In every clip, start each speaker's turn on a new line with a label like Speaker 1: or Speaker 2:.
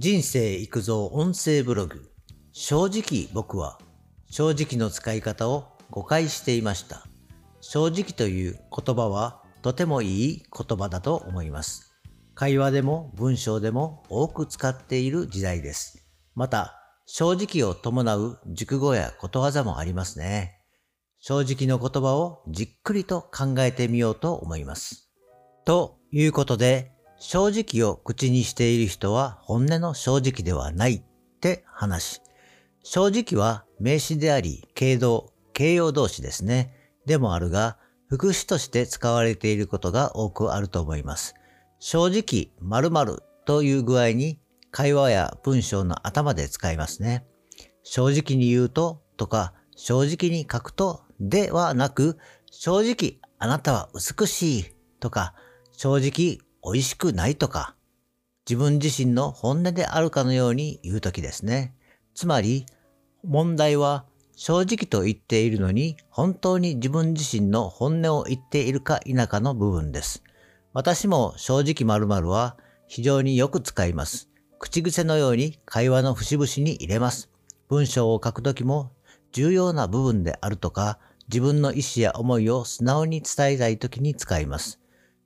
Speaker 1: 人生育造音声ブログ。正直僕は正直の使い方を誤解していました。正直という言葉はとてもいい言葉だと思います。会話でも文章でも多く使っている時代です。また、正直を伴う熟語やことわざもありますね。正直の言葉をじっくりと考えてみようと思います。ということで、正直を口にしている人は本音の正直ではないって話。正直は名詞であり、形動、形容動詞ですね。でもあるが、副詞として使われていることが多くあると思います。正直、〇〇という具合に会話や文章の頭で使いますね。正直に言うととか、正直に書くとではなく、正直あなたは美しいとか、正直美味しくないとか、自分自身の本音であるかのように言うときですね。つまり、問題は正直と言っているのに本当に自分自身の本音を言っているか否かの部分です。私も正直〇〇は非常によく使います。口癖のように会話の節々に入れます。文章を書くときも重要な部分であるとか自分の意思や思いを素直に伝えたいときに使います。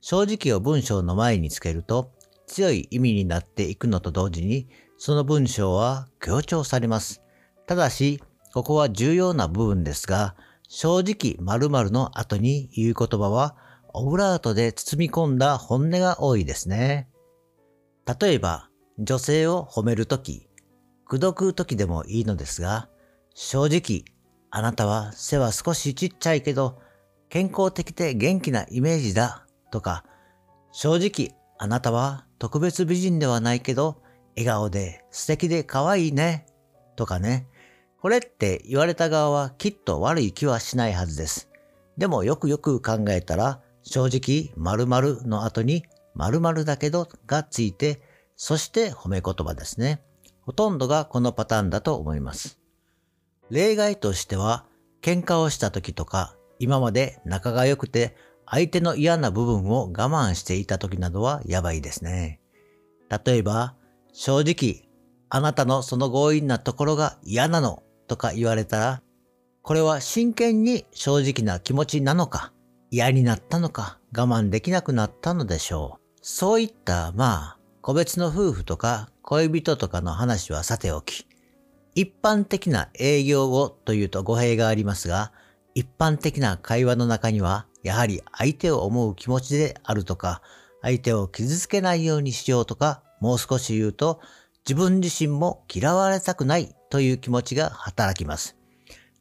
Speaker 1: 正直を文章の前につけると強い意味になっていくのと同時にその文章は強調されます。ただし、ここは重要な部分ですが、正直〇〇の後に言う言葉はオブラートで包み込んだ本音が多いですね。例えば、女性を褒めるとき、口説くときでもいいのですが、正直あなたは背は少しちっちゃいけど、健康的で元気なイメージだ、とか、正直、あなたは特別美人ではないけど、笑顔で素敵で可愛いね、とかね。これって言われた側はきっと悪い気はしないはずです。でもよくよく考えたら、正直、〇〇の後に〇〇だけどがついて、そして褒め言葉ですね。ほとんどがこのパターンだと思います。例外としては、喧嘩をした時とか、今まで仲が良くて相手の嫌な部分を我慢していた時などはやばいですね。例えば、正直、あなたのその強引なところが嫌なのとか言われたら、これは真剣に正直な気持ちなのか、嫌になったのか、我慢できなくなったのでしょう。そういった、まあ、個別の夫婦とか恋人とかの話はさておき、一般的な営業語というと語弊がありますが、一般的な会話の中には、やはり相手を思う気持ちであるとか、相手を傷つけないようにしようとか、もう少し言うと、自分自身も嫌われたくないという気持ちが働きます。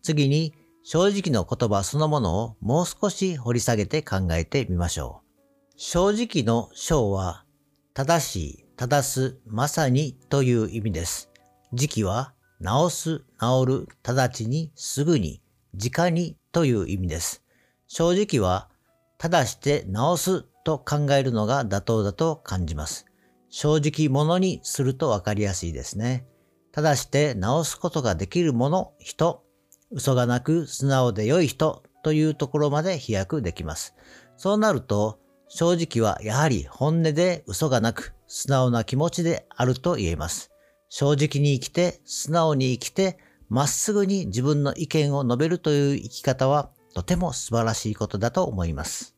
Speaker 1: 次に、正直の言葉そのものをもう少し掘り下げて考えてみましょう。正直の章は、正しい、正す、まさにという意味です。時期は治す、治る、直ちに、すぐに、直にという意味です。正直は、正して治すと考えるのが妥当だと感じます。正直者にするとわかりやすいですね。正して治すことができる者、人、嘘がなく素直で良い人というところまで飛躍できます。そうなると、正直はやはり本音で嘘がなく素直な気持ちであると言えます。正直に生きて、素直に生きて、まっすぐに自分の意見を述べるという生き方はとても素晴らしいことだと思います。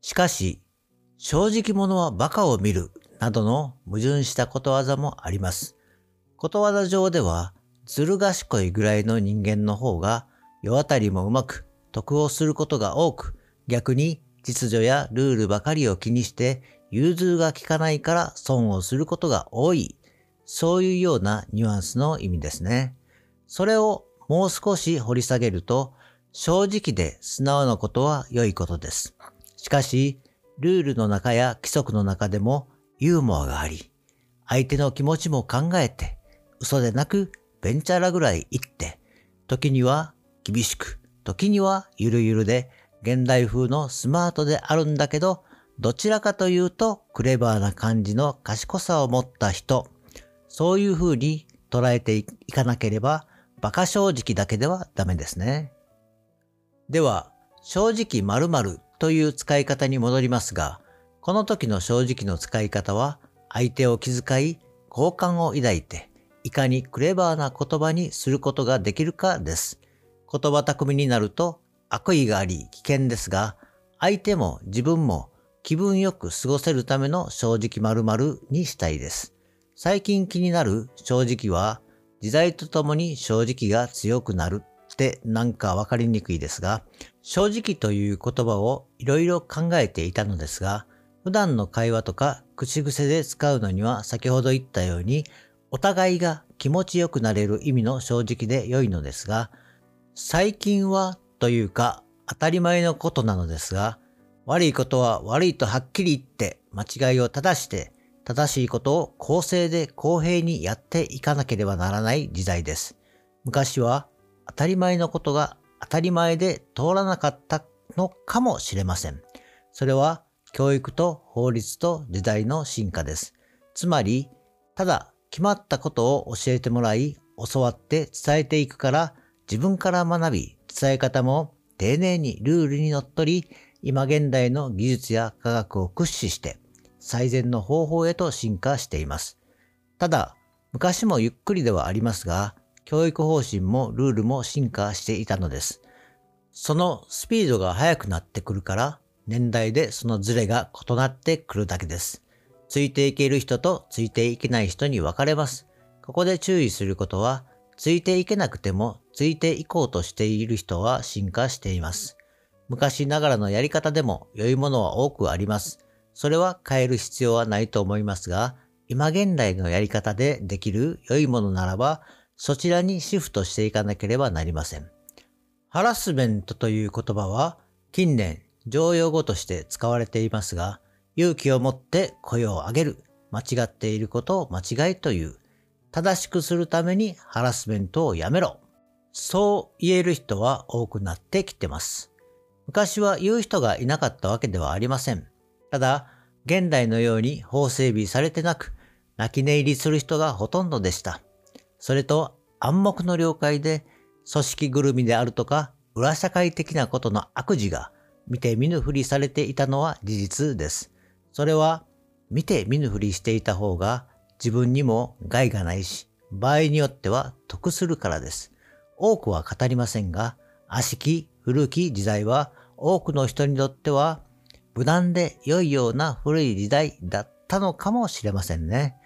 Speaker 1: しかし、正直者は馬鹿を見るなどの矛盾したことわざもあります。ことわざ上では、ずる賢いぐらいの人間の方が世当たりもうまく得をすることが多く、逆に秩序やルールばかりを気にして融通が利かないから損をすることが多いそういうようなニュアンスの意味ですね。それをもう少し掘り下げると、正直で素直なことは良いことです。しかし、ルールの中や規則の中でもユーモアがあり、相手の気持ちも考えて、嘘でなくベンチャラぐらい言って、時には厳しく、時にはゆるゆるで、現代風のスマートであるんだけど、どちらかというとクレバーな感じの賢さを持った人そういう風に捉えていかなければ、馬鹿正直だけではダメですね。では、正直〇〇という使い方に戻りますが、この時の正直の使い方は、相手を気遣い、好感を抱いて、いかにクレバーな言葉にすることができるかです。言葉巧みになると悪意があり危険ですが、相手も自分も気分よく過ごせるための正直〇〇にしたいです。最近気になる正直は、時代とともに正直が強くなるってなんかわかりにくいですが、正直という言葉をいろいろ考えていたのですが、普段の会話とか口癖で使うのには先ほど言ったように、お互いが気持ちよくなれる意味の正直で良いのですが、最近はというか当たり前のことなのですが、悪いことは悪いとはっきり言って間違いを正して正しいことを公正で公平にやっていかなければならない時代です。昔は当たり前のことが当たり前で通らなかったのかもしれません。それは教育と法律と時代の進化です。つまり、ただ決まったことを教えてもらい、教わって伝えていくから、自分から学び、伝え方も丁寧にルールにのっとり、今現代の技術や科学を駆使して最善の方法へと進化しています。ただ、昔もゆっくりではありますが、教育方針もルールも進化していたのです。そのスピードが速くなってくるから、年代でそのズレが異なってくるだけです。ついていける人とついていけない人に分かれます。ここで注意することは、ついていけなくてもついていこうとしている人は進化しています。昔ながらのやり方でも良いものは多くあります。それは変える必要はないと思いますが、今現代のやり方でできる良いものならば、そちらにシフトしていかなければなりません。ハラスメントという言葉は近年常用語として使われていますが、勇気を持って声を上げる、間違っていることを間違いという、正しくするためにハラスメントをやめろ。そう言える人は多くなってきてます。昔は言う人がいなかったわけではありません。ただ、現代のように法整備されてなく、泣き寝入りする人がほとんどでした。それと暗黙の了解で、組織ぐるみであるとか、裏社会的なことの悪事が見て見ぬふりされていたのは事実です。それは、見て見ぬふりしていた方が自分にも害がないし、場合によっては得するからです。多くは語りませんが、悪しき古き時代は多くの人にとっては無難で良いような古い時代だったのかもしれませんね。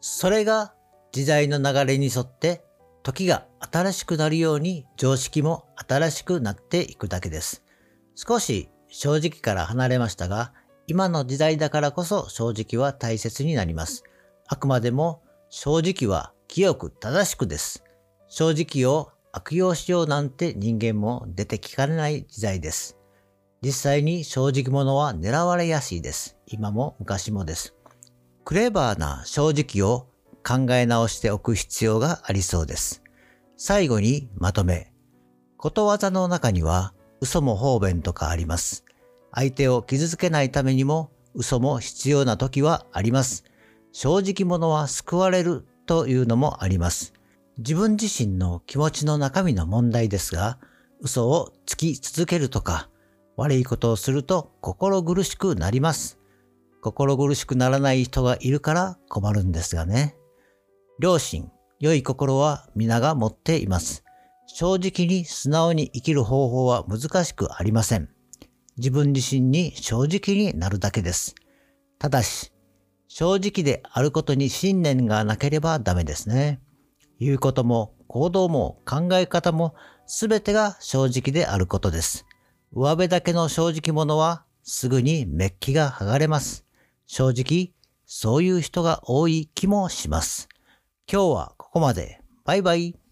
Speaker 1: それが時代の流れに沿って時が新しくなるように常識も新しくなっていくだけです。少し正直から離れましたが、今の時代だからこそ正直は大切になります。あくまでも正直は清く正しくです。正直を悪用しようなんて人間も出てきかねない時代です。実際に正直者は狙われやすいです。今も昔もです。クレバーな正直を考え直しておく必要がありそうです。最後にまとめ。ことわざの中には嘘も方便とかあります。相手を傷つけないためにも嘘も必要な時はあります。正直者は救われるというのもあります。自分自身の気持ちの中身の問題ですが、嘘をつき続けるとか、悪いことをすると心苦しくなります。心苦しくならない人がいるから困るんですがね。良心、良い心は皆が持っています。正直に素直に生きる方法は難しくありません。自分自身に正直になるだけです。ただし、正直であることに信念がなければダメですね。言うことも行動も考え方も全てが正直であることです。上辺だけの正直者はすぐにメッキが剥がれます。正直、そういう人が多い気もします。今日はここまで。バイバイ。